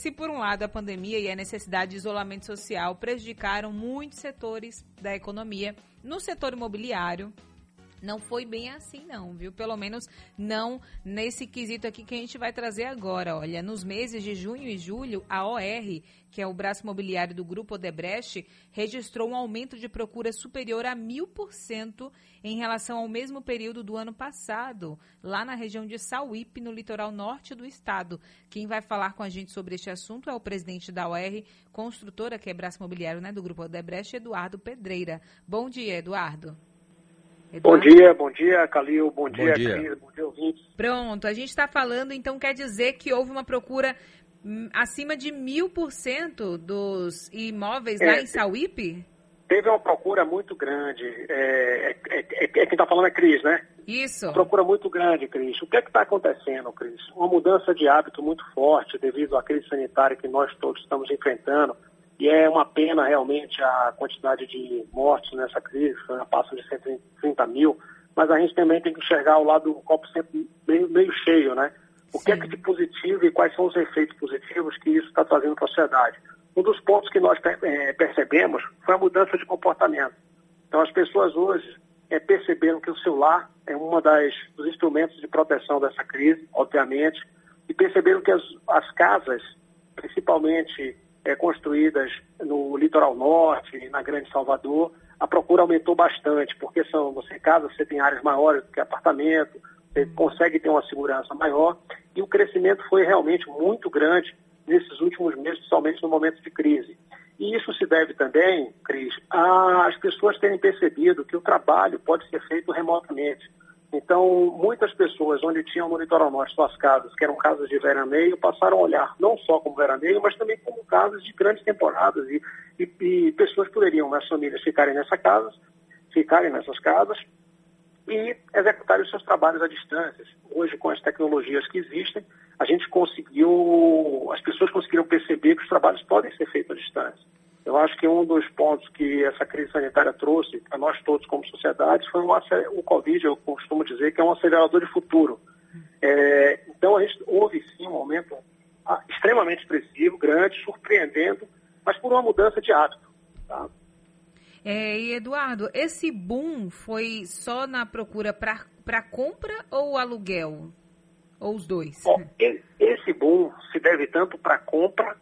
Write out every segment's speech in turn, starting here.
Se por um lado a pandemia e a necessidade de isolamento social prejudicaram muitos setores da economia, no setor imobiliário, não foi bem assim, não, viu? Pelo menos não nesse quesito aqui que a gente vai trazer agora. Olha, nos meses de junho e julho, a OR, que é o braço imobiliário do Grupo Odebrecht, registrou um aumento de procura superior a mil por cento em relação ao mesmo período do ano passado, lá na região de Sauípe, no litoral norte do estado. Quem vai falar com a gente sobre este assunto é o presidente da OR, construtora, que é braço imobiliário né, do Grupo Odebrecht, Eduardo Pedreira. Bom dia, Eduardo. Eduardo? Bom dia, bom dia, Calil, bom, bom dia, dia. Cris, bom dia, ouvintes. Pronto, a gente está falando, então quer dizer que houve uma procura hum, acima de mil por cento dos imóveis é, lá em Sauípe? Teve uma procura muito grande. É, é, é, é quem está falando é Cris, né? Isso. Uma procura muito grande, Cris. O que é que está acontecendo, Cris? Uma mudança de hábito muito forte devido à crise sanitária que nós todos estamos enfrentando e é uma pena realmente a quantidade de mortes nessa crise, passa de 130 mil, mas a gente também tem que enxergar o lado do copo sempre meio, meio cheio, né? O Sim. que é que de positivo e quais são os efeitos positivos que isso está trazendo para a sociedade? Um dos pontos que nós é, percebemos foi a mudança de comportamento. Então as pessoas hoje é, perceberam que o celular é um dos instrumentos de proteção dessa crise, obviamente, e perceberam que as, as casas, principalmente é, construídas no litoral norte na Grande Salvador, a procura aumentou bastante, porque são, você casa, você tem áreas maiores do que apartamento, você consegue ter uma segurança maior, e o crescimento foi realmente muito grande nesses últimos meses, principalmente no momento de crise. E isso se deve também, Cris, às pessoas terem percebido que o trabalho pode ser feito remotamente. Então, muitas pessoas onde tinham no litoral norte suas casas, que eram casas de veraneio, passaram a olhar não só como veraneio, mas também como casas de grandes temporadas. E, e, e pessoas poderiam, as famílias, ficarem nessa casa, ficarem nessas casas e executarem os seus trabalhos à distância. Hoje, com as tecnologias que existem, a gente conseguiu, as pessoas conseguiram perceber que os trabalhos podem ser feitos à distância. Eu acho que um dos pontos que essa crise sanitária trouxe para nós todos como sociedade foi um, o Covid, eu costumo dizer que é um acelerador de futuro. É, então, a gente, houve sim um aumento ah, extremamente expressivo, grande, surpreendendo, mas por uma mudança de hábito. Tá? É, e Eduardo, esse boom foi só na procura para compra ou aluguel? Ou os dois? Bom, esse boom se deve tanto para compra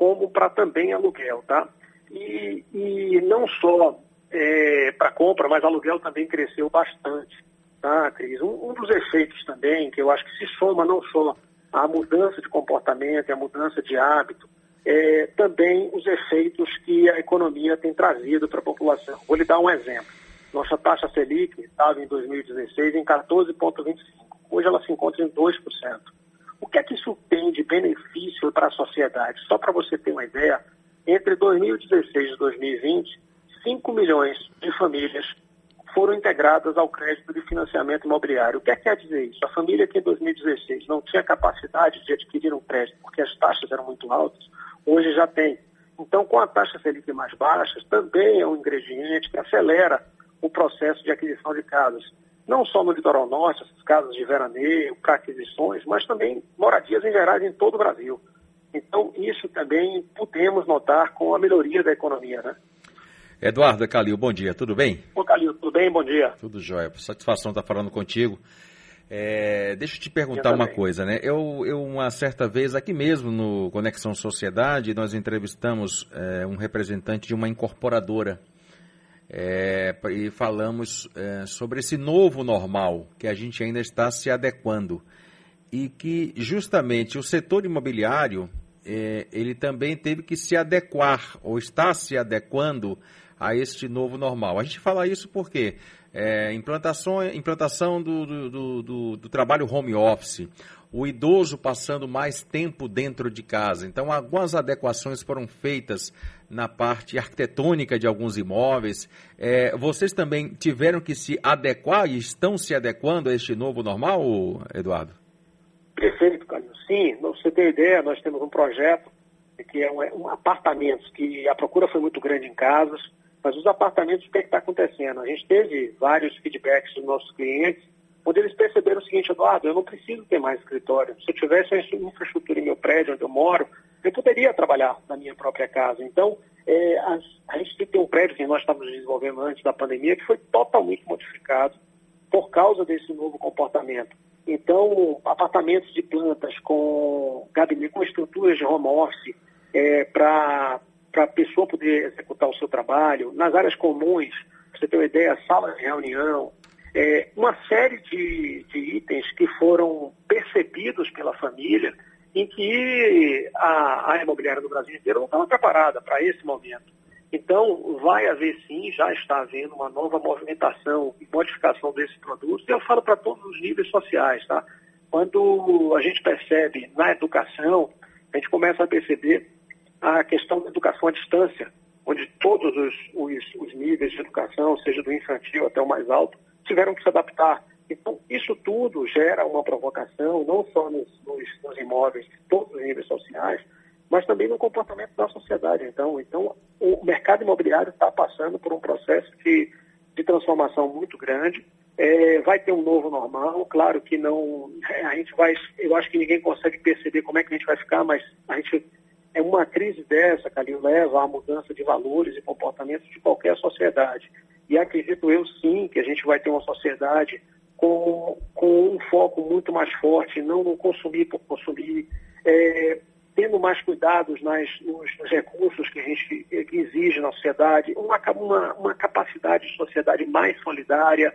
como para também aluguel, tá? E, e não só é, para compra, mas aluguel também cresceu bastante, tá, Cris? Um, um, dos efeitos também, que eu acho que se soma não só à mudança de comportamento à mudança de hábito, é, também os efeitos que a economia tem trazido para a população. Vou lhe dar um exemplo. Nossa taxa Selic estava em 2016 em 14,25. Hoje ela se encontra em 2%. O que é que isso tem de benefício para a sociedade? Só para você ter uma ideia, entre 2016 e 2020, 5 milhões de famílias foram integradas ao crédito de financiamento imobiliário. O que, é que quer dizer isso? A família que em 2016 não tinha capacidade de adquirir um crédito porque as taxas eram muito altas, hoje já tem. Então, com a taxa Selic mais baixa, também é um ingrediente que acelera o processo de aquisição de casas. Não só no litoral norte, essas casas de veraneio, aquisições, mas também moradias em gerais em todo o Brasil. Então, isso também podemos notar com a melhoria da economia, né? Eduardo Calil, bom dia, tudo bem? Ô Calil, tudo bem? Bom dia. Tudo jóia, satisfação estar falando contigo. É, deixa eu te perguntar eu uma coisa, né? Eu, eu, uma certa vez, aqui mesmo no Conexão Sociedade, nós entrevistamos é, um representante de uma incorporadora é, e falamos é, sobre esse novo normal que a gente ainda está se adequando e que justamente o setor imobiliário é, ele também teve que se adequar ou está se adequando a este novo normal. A gente fala isso porque é, implantação, implantação do, do, do, do, trabalho home office, o idoso passando mais tempo dentro de casa. Então, algumas adequações foram feitas na parte arquitetônica de alguns imóveis. É, vocês também tiveram que se adequar e estão se adequando a este novo normal, Eduardo? Perfeito, Carlos. Sim, para você ter ideia, nós temos um projeto que é um, um apartamentos, que a procura foi muito grande em casas, mas os apartamentos, o que é está acontecendo? A gente teve vários feedbacks dos nossos clientes, onde eles perceberam o seguinte, Eduardo, eu não preciso ter mais escritório. Se eu tivesse a infraestrutura em meu prédio onde eu moro, eu poderia trabalhar na minha própria casa. Então, é, as, a gente tem um prédio que nós estávamos desenvolvendo antes da pandemia que foi totalmente modificado por causa desse novo comportamento. Então, apartamentos de plantas com gabinete, com estruturas de home office é, para a pessoa poder executar o seu trabalho, nas áreas comuns, você ter uma ideia, salas de reunião, é, uma série de, de itens que foram percebidos pela família em que a, a imobiliária do Brasil inteiro não estava preparada para esse momento. Então, vai haver sim, já está havendo uma nova movimentação e modificação desses produtos, e eu falo para todos os níveis sociais, tá? Quando a gente percebe na educação, a gente começa a perceber a questão da educação à distância, onde todos os, os, os níveis de educação, seja do infantil até o mais alto, tiveram que se adaptar. Então, isso tudo gera uma provocação, não só nos, nos, nos imóveis todos os níveis sociais, mas também no comportamento da sociedade. Então, então o mercado imobiliário está passando por um processo de, de transformação muito grande. É, vai ter um novo normal, claro que não, é, a gente vai, eu acho que ninguém consegue perceber como é que a gente vai ficar, mas a gente é uma crise dessa, Calil, leva à mudança de valores e comportamentos de qualquer sociedade. E acredito eu sim que a gente vai ter uma sociedade com, com um foco muito mais forte, não no consumir por consumir, é, tendo mais cuidados nas, nos, nos, recursos que a gente que exige na sociedade, uma, uma, uma capacidade de sociedade mais solidária,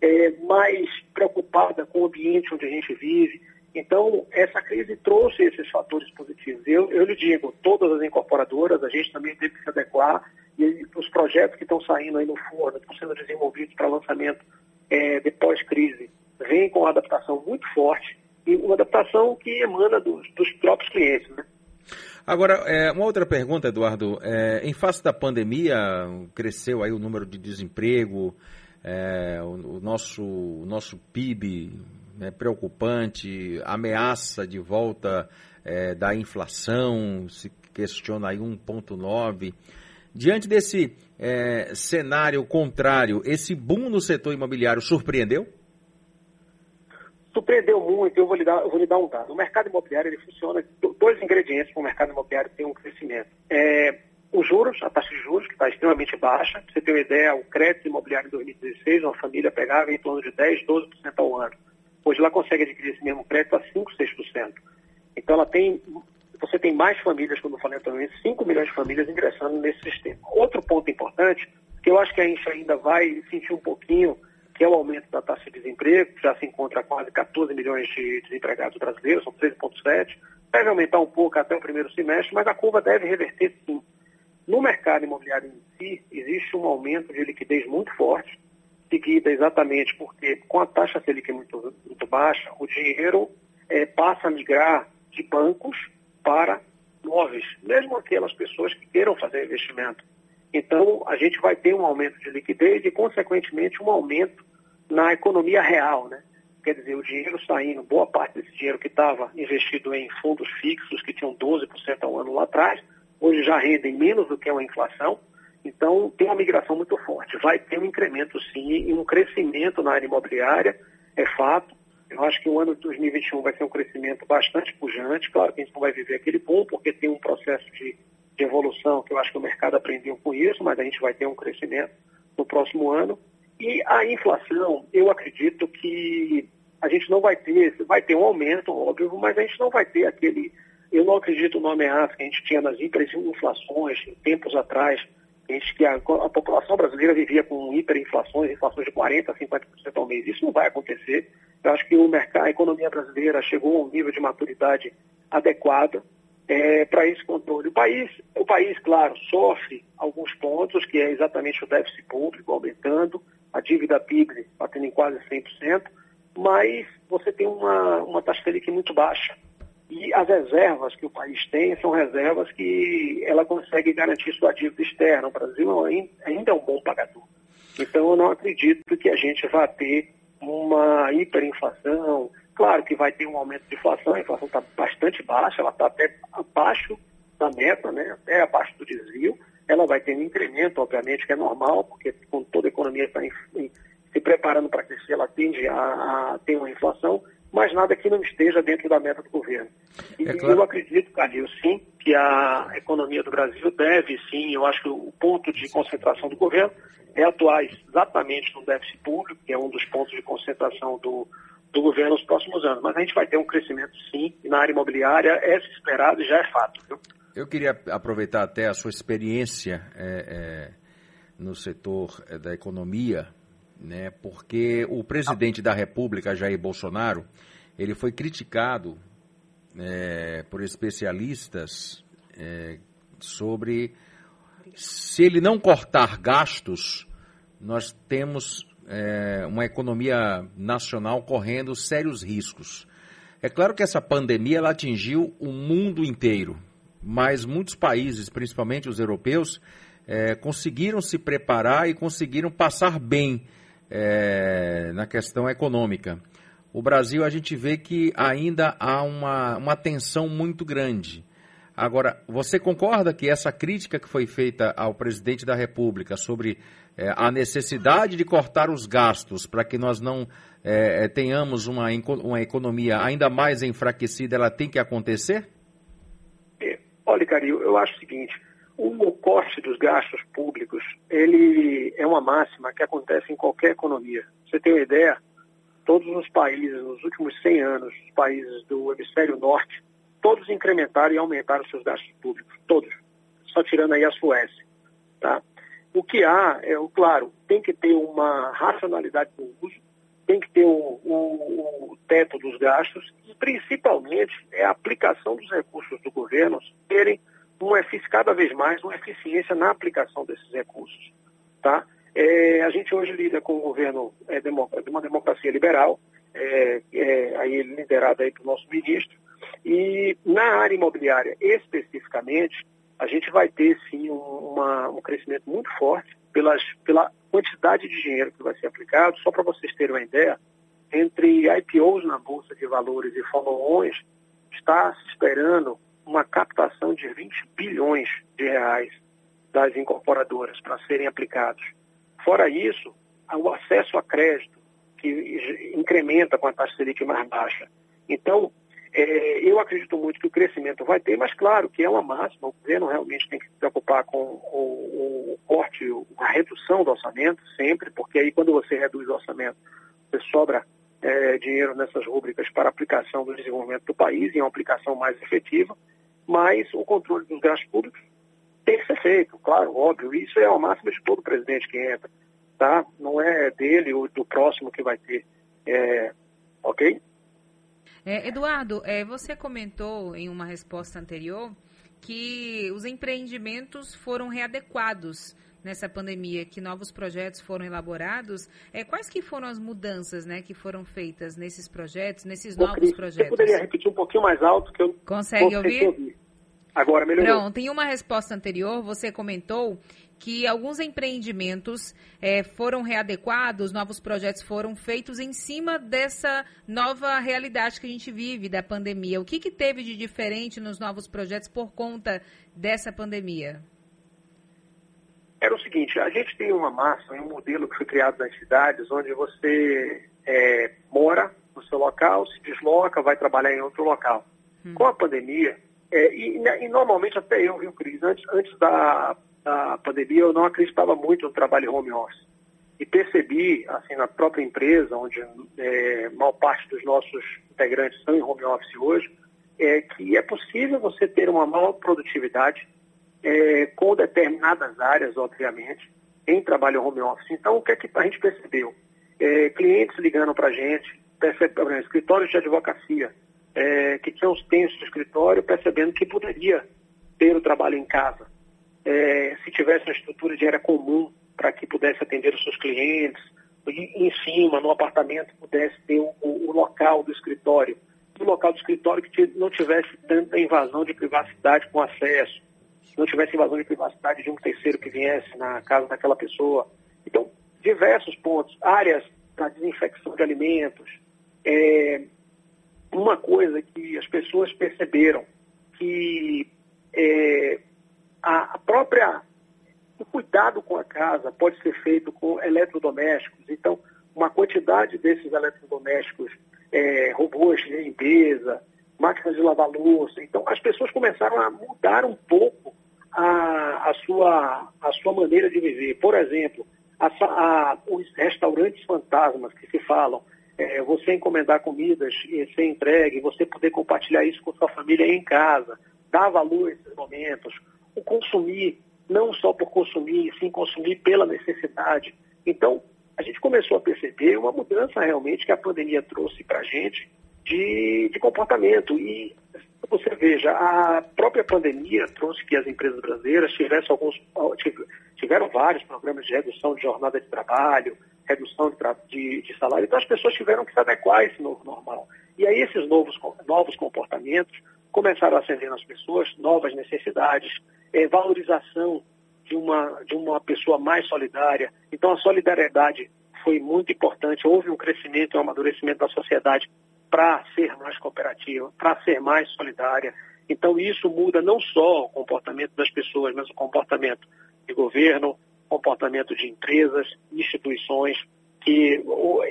é, mais preocupada com o ambiente onde a gente vive. Então, essa crise trouxe esses fatores positivos. Eu, eu lhe digo, todas as incorporadoras, a gente também teve que se adequar e os projetos que estão saindo aí no forno, estão sendo desenvolvidos para lançamento é, de pós-crise, vêm com uma adaptação muito forte e uma adaptação que emana dos, dos próprios clientes. Né? Agora, é, uma outra pergunta, Eduardo. É, em face da pandemia, cresceu aí o número de desemprego, é, o, nosso, o nosso PIB é preocupante, ameaça de volta é, da inflação, se questiona aí 1,9%. Diante desse é, cenário contrário, esse boom no setor imobiliário surpreendeu? Surpreendeu muito, eu vou lhe dar, vou lhe dar um dado. O mercado imobiliário ele funciona, dois ingredientes para o mercado imobiliário ter um crescimento. É, os juros, a taxa de juros, que está extremamente baixa. Pra você ter uma ideia, o crédito imobiliário em 2016, uma família pegava em torno de 10, 12% ao ano. Hoje ela consegue adquirir esse mesmo crédito a 5, 6%. Então ela tem você tem mais famílias, como eu falei anteriormente, 5 milhões de famílias ingressando nesse sistema. Outro ponto importante, que eu acho que a gente ainda vai sentir um pouquinho, que é o aumento da taxa de desemprego, já se encontra quase 14 milhões de desempregados brasileiros, são 13,7. Deve aumentar um pouco até o primeiro semestre, mas a curva deve reverter sim. No mercado imobiliário em si, existe um aumento de liquidez muito forte, seguida exatamente porque com a taxa Selic muito, muito baixa, o dinheiro é, passa a migrar de bancos para móveis, mesmo aquelas pessoas que queiram fazer investimento. Então, a gente vai ter um aumento de liquidez e, consequentemente, um aumento na economia real, né? Quer dizer, o dinheiro saindo, boa parte desse dinheiro que estava investido em fundos fixos, que tinham 12% ao ano lá atrás, hoje já rendem menos do que uma inflação. Então, tem uma migração muito forte. Vai ter um incremento, sim, e um crescimento na área imobiliária, é fato. Eu acho que o ano de 2021 vai ser um crescimento bastante pujante. Claro que a gente não vai viver aquele boom, porque tem um processo de, de evolução que eu acho que o mercado aprendeu com isso, mas a gente vai ter um crescimento no próximo ano. E a inflação, eu acredito que a gente não vai ter, vai ter um aumento, óbvio, mas a gente não vai ter aquele. Eu não acredito no ameaça que a gente tinha nas hiperinflações tempos atrás, gente, que a, a população brasileira vivia com hiperinflações, inflações de 40%, 50% ao mês. Isso não vai acontecer. Eu acho que o mercado, a economia brasileira chegou a um nível de maturidade adequado é, para esse controle. O país, o país, claro, sofre alguns pontos, que é exatamente o déficit público aumentando, a dívida PIB batendo em quase 100%, mas você tem uma, uma taxa Selic muito baixa. E as reservas que o país tem são reservas que ela consegue garantir sua dívida externa. O Brasil ainda é um bom pagador. Então, eu não acredito que a gente vá ter uma hiperinflação. Claro que vai ter um aumento de inflação, a inflação está bastante baixa, ela está até abaixo da meta, né? até abaixo do desvio. Ela vai ter um incremento, obviamente, que é normal, porque quando toda a economia está se preparando para crescer, ela tende a, a ter uma inflação, mas nada que não esteja dentro da meta do governo. E é claro. eu acredito, Calil, sim, que a economia do Brasil deve, sim, eu acho que o ponto de concentração do governo é atuar exatamente no déficit público, que é um dos pontos de concentração do, do governo nos próximos anos. Mas a gente vai ter um crescimento, sim, na área imobiliária, é esperado e já é fato. Viu? Eu queria aproveitar até a sua experiência é, é, no setor é, da economia, né, porque o presidente da República, Jair Bolsonaro, ele foi criticado é, por especialistas é, sobre se ele não cortar gastos, nós temos é, uma economia nacional correndo sérios riscos. É claro que essa pandemia ela atingiu o mundo inteiro, mas muitos países, principalmente os europeus, é, conseguiram se preparar e conseguiram passar bem é, na questão econômica. O Brasil, a gente vê que ainda há uma, uma tensão muito grande. Agora, você concorda que essa crítica que foi feita ao presidente da República sobre é, a necessidade de cortar os gastos para que nós não é, é tenhamos uma, uma economia ainda mais enfraquecida, ela tem que acontecer? É, olha, Carinho, eu acho o seguinte, o corte dos gastos públicos, ele é uma máxima que acontece em qualquer economia. Você tem uma ideia? Todos os países, nos últimos 100 anos, os países do hemisfério norte, todos incrementaram e aumentaram seus gastos públicos, todos, só tirando aí a Suécia, tá? O que há, é, claro, tem que ter uma racionalidade do uso, tem que ter o, o, o teto dos gastos e, principalmente, é a aplicação dos recursos do governo terem uma, cada vez mais uma eficiência na aplicação desses recursos. Tá? É, a gente hoje lida com um governo é, de uma democracia liberal, é, é, aí liderado aí pelo nosso ministro, e na área imobiliária especificamente, a gente vai ter sim um, uma, um crescimento muito forte pelas, pela quantidade de dinheiro que vai ser aplicado. Só para vocês terem uma ideia, entre IPOs na Bolsa de Valores e follow-ons, está se esperando uma captação de 20 bilhões de reais das incorporadoras para serem aplicados. Fora isso, o acesso a crédito, que incrementa com a taxa Selic mais baixa. Então, é, eu acredito muito que o crescimento vai ter, mas claro que é uma máxima, o governo realmente tem que se preocupar com o, o corte, a redução do orçamento sempre, porque aí quando você reduz o orçamento, você sobra é, dinheiro nessas rúbricas para aplicação do desenvolvimento do país e uma aplicação mais efetiva, mas o controle dos gastos públicos tem que ser feito, claro, óbvio, isso é a máxima de todo presidente que entra, tá? Não é dele ou do próximo que vai ter, é, ok? É, Eduardo, é, você comentou em uma resposta anterior que os empreendimentos foram readequados nessa pandemia, que novos projetos foram elaborados. É, quais que foram as mudanças né, que foram feitas nesses projetos, nesses novos Cris, projetos? Você poderia repetir um pouquinho mais alto que eu Consegue ouvir? ouvir? Agora melhorou. Pronto, em uma resposta anterior, você comentou que alguns empreendimentos é, foram readequados, novos projetos foram feitos em cima dessa nova realidade que a gente vive da pandemia. O que, que teve de diferente nos novos projetos por conta dessa pandemia? Era o seguinte, a gente tem uma massa, um modelo que foi criado nas cidades, onde você é, mora no seu local, se desloca, vai trabalhar em outro local. Hum. Com a pandemia, é, e, e, normalmente até eu, viu, Cris, antes, antes da da pandemia, eu não acreditava muito no trabalho home office. E percebi, assim, na própria empresa, onde é, maior parte dos nossos integrantes estão em home office hoje, é que é possível você ter uma maior produtividade é, com determinadas áreas, obviamente, em trabalho home office. Então, o que é que a gente percebeu? É, clientes ligando para a gente, escritórios de advocacia, é, que tinham os tensos do escritório, percebendo que poderia ter o trabalho em casa é, se tivesse uma estrutura de área comum para que pudesse atender os seus clientes, e, em cima, no apartamento, pudesse ter o, o, local do escritório, o local do escritório que não tivesse tanta invasão de privacidade com acesso, não tivesse invasão de privacidade de um terceiro que viesse na casa daquela pessoa. Então, diversos pontos, áreas para desinfecção de alimentos. É, uma coisa que as pessoas perceberam que é, a, própria o cuidado com a casa pode ser feito com eletrodomésticos. Então, uma quantidade desses eletrodomésticos é, robôs de limpeza, máquinas de lavar louça. Então, as pessoas começaram a mudar um pouco a, a, sua, a sua maneira de viver. Por exemplo, a, a, os restaurantes fantasmas que se falam, é, você encomendar comidas e ser entregue, você poder compartilhar isso com sua família em casa, dar valor a esses momentos, o consumir, não só por consumir, sim consumir pela necessidade. Então, a gente começou a perceber uma mudança realmente que a pandemia trouxe para a gente de, de comportamento. E você veja, a própria pandemia trouxe que as empresas brasileiras tivessem alguns, tiveram vários programas de redução de jornada de trabalho, redução de, de, de, salário, então as pessoas tiveram que se adequar a esse novo normal. E aí esses novos, novos comportamentos começaram a acender nas pessoas novas necessidades, é, valorização de uma, de uma pessoa mais solidária. Então a solidariedade foi muito importante, houve um crescimento e um amadurecimento da sociedade para ser mais cooperativa, para ser mais solidária. Então isso muda não só o comportamento das pessoas, mas o comportamento de governo, comportamento de empresas, instituições, que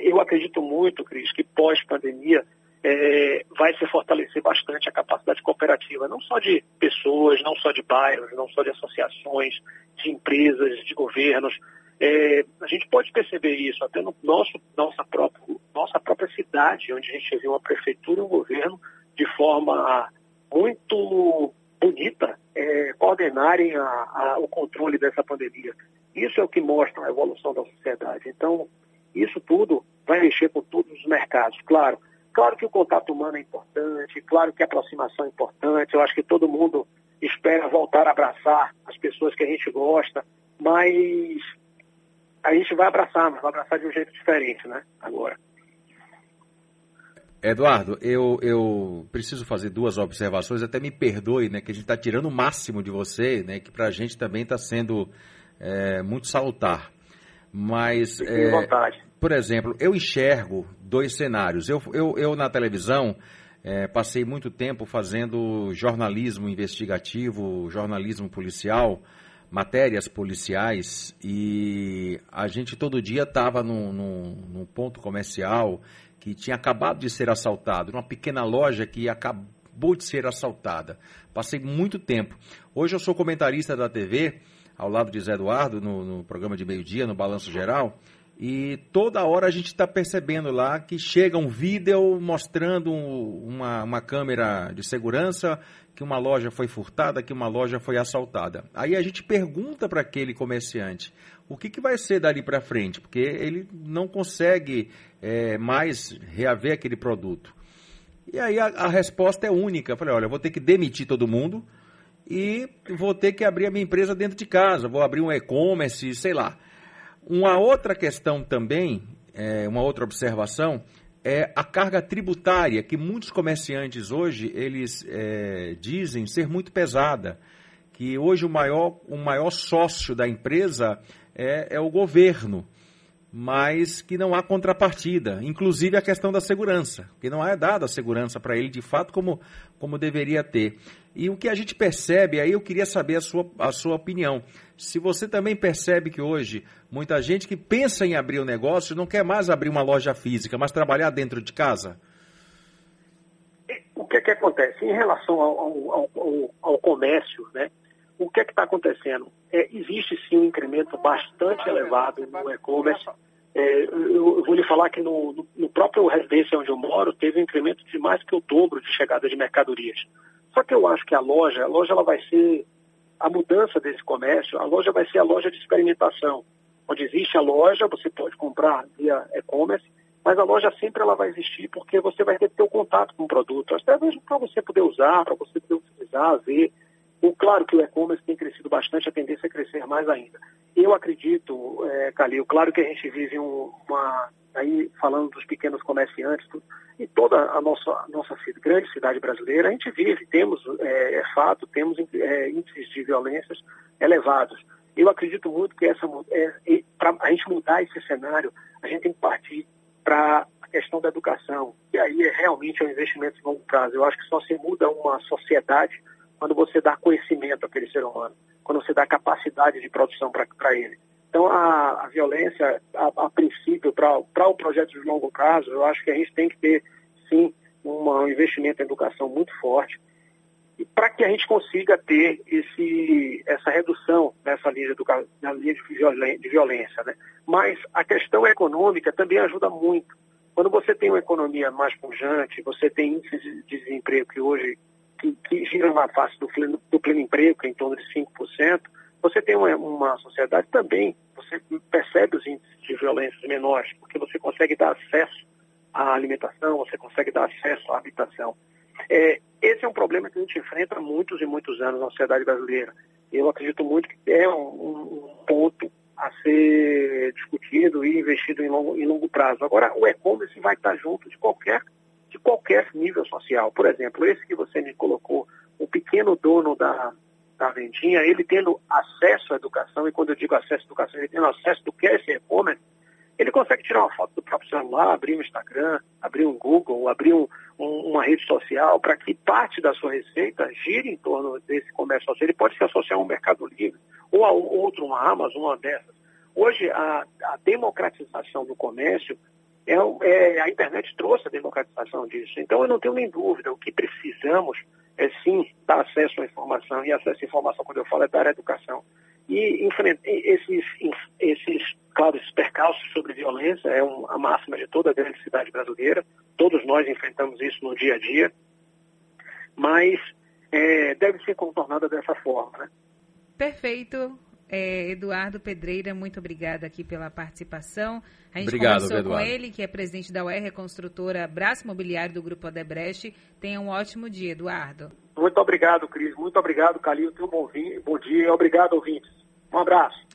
eu acredito muito, Cris, que pós-pandemia é, vai se fortalecer bastante a capacidade cooperativa, não só de pessoas, não só de bairros, não só de associações, de empresas, de governos. É, a gente pode perceber isso até no nosso, nossa, própria, nossa própria cidade, onde a gente viu uma prefeitura e um governo de forma muito bonita é, coordenarem a, a, o controle dessa pandemia. Isso é o que mostra a evolução da sociedade. Então, isso tudo vai mexer com todos os mercados. Claro, claro que o contato humano é importante, claro que a aproximação é importante. Eu acho que todo mundo espera voltar a abraçar as pessoas que a gente gosta, mas a gente vai abraçar, mas vai abraçar de um jeito diferente, né? Agora. Eduardo, eu, eu preciso fazer duas observações, até me perdoe, né, que a gente está tirando o máximo de você, né, que para a gente também está sendo é, muito salutar. Mas, é, por exemplo, eu enxergo dois cenários. Eu, eu, eu na televisão, é, passei muito tempo fazendo jornalismo investigativo, jornalismo policial, matérias policiais, e a gente todo dia estava num, num, num, ponto comercial que tinha acabado de ser assaltado, numa pequena loja que acabou de ser assaltada. Passei muito tempo. Hoje eu sou comentarista da TV ao lado de Zé Eduardo, no, no programa de meio-dia, no Balanço Geral. E toda hora a gente está percebendo lá que chega um vídeo mostrando uma, uma câmera de segurança que uma loja foi furtada, que uma loja foi assaltada. Aí a gente pergunta para aquele comerciante o que, que vai ser dali para frente, porque ele não consegue é, mais reaver aquele produto. E aí a, a resposta é única. Eu falei, olha, eu vou ter que demitir todo mundo, e vou ter que abrir a minha empresa dentro de casa, vou abrir um e-commerce, sei lá. Uma outra questão também, é, uma outra observação, é a carga tributária, que muitos comerciantes hoje, eles é, dizem ser muito pesada, que hoje o maior, o maior sócio da empresa é, é o governo mas que não há contrapartida, inclusive a questão da segurança, que não é dada a segurança para ele de fato como, como deveria ter. E o que a gente percebe, aí eu queria saber a sua, a sua opinião. Se você também percebe que hoje muita gente que pensa em abrir um negócio não quer mais abrir uma loja física, mas trabalhar dentro de casa? O que é que acontece? Em relação ao, ao, ao, ao comércio, né? o que é que está acontecendo? É, existe sim um incremento bastante elevado no e-commerce. É, eu, eu, vou lhe falar que no, no, próprio residência onde eu moro teve um incremento de mais que o dobro de chegada de mercadorias. Só que eu acho que a loja, a loja ela vai ser a mudança desse comércio, a loja vai ser a loja de experimentação. Onde existe a loja, você pode comprar via e-commerce, mas a loja sempre ela vai existir porque você vai ter que ter o contato com o produto, até mesmo para você poder usar, para você poder utilizar, ver. O, claro que o e-commerce tem crescido bastante, a tendência é crescer mais ainda. Eu acredito, é, Calil, claro que a gente vive um, uma, aí falando dos pequenos comerciantes, tudo, e toda a nossa, nossa grande cidade brasileira, a gente vive, temos, é, é fato, temos é, índices de violências elevados. Eu acredito muito que essa, é, para a gente mudar esse cenário, a gente tem que partir para a questão da educação. E aí é realmente um investimento de longo prazo. Eu acho que só se muda uma sociedade quando você dá conhecimento àquele ser humano, quando você dá capacidade de produção para ele. Então, a, a violência, a, a princípio, para o projeto de longo prazo, eu acho que a gente tem que ter sim um investimento em educação muito forte e para que a gente consiga ter esse, essa redução nessa linha, de, na linha de violência. Né? Mas a questão econômica também ajuda muito. Quando você tem uma economia mais pujante, você tem índices de desemprego que hoje que, que na face do pleno, do pleno emprego, que é em torno de 5%, você tem uma, uma sociedade também, você percebe os índices de violência menores, porque você consegue dar acesso à alimentação, você consegue dar acesso à habitação. É, esse é um problema que a gente enfrenta há muitos e muitos anos na sociedade brasileira. Eu acredito muito que é um, um ponto a ser discutido e investido em longo, em longo prazo. Agora, o e-commerce vai estar junto de qualquer, qualquer nível social. Por exemplo, esse que você me colocou, o pequeno dono da, da vendinha, ele tendo acesso à educação, e quando eu digo acesso à educação, ele tendo acesso do que é esse e-commerce, ele consegue tirar uma foto do próprio celular, abrir um Instagram, abrir um Google, abrir um, um, uma rede social, para que parte da sua receita gire em torno desse comércio social. Ele pode se associar a um Mercado Livre ou a outro, uma Amazon, uma dessas. Hoje, a, a democratização do comércio, é, é, a internet trouxe a democratização disso. Então, eu não tenho nem dúvida, o que precisamos é sim dar acesso à informação, e acesso à informação, quando eu falo, é dar educação. E esses, esses, claro, esses percalços sobre violência é a máxima de toda a grande cidade brasileira. Todos nós enfrentamos isso no dia a dia. Mas é, deve ser contornada dessa forma, né? Perfeito. É, Eduardo Pedreira, muito obrigada aqui pela participação. A gente Obrigado, conversou Eduardo. com ele, que é presidente da UR, construtora Braço Imobiliário do Grupo Odebrecht. Tenha um ótimo dia, Eduardo. Muito obrigado, Cris. Muito obrigado, Calil. Tenha um bom, bom dia. Obrigado, ouvintes. Um abraço.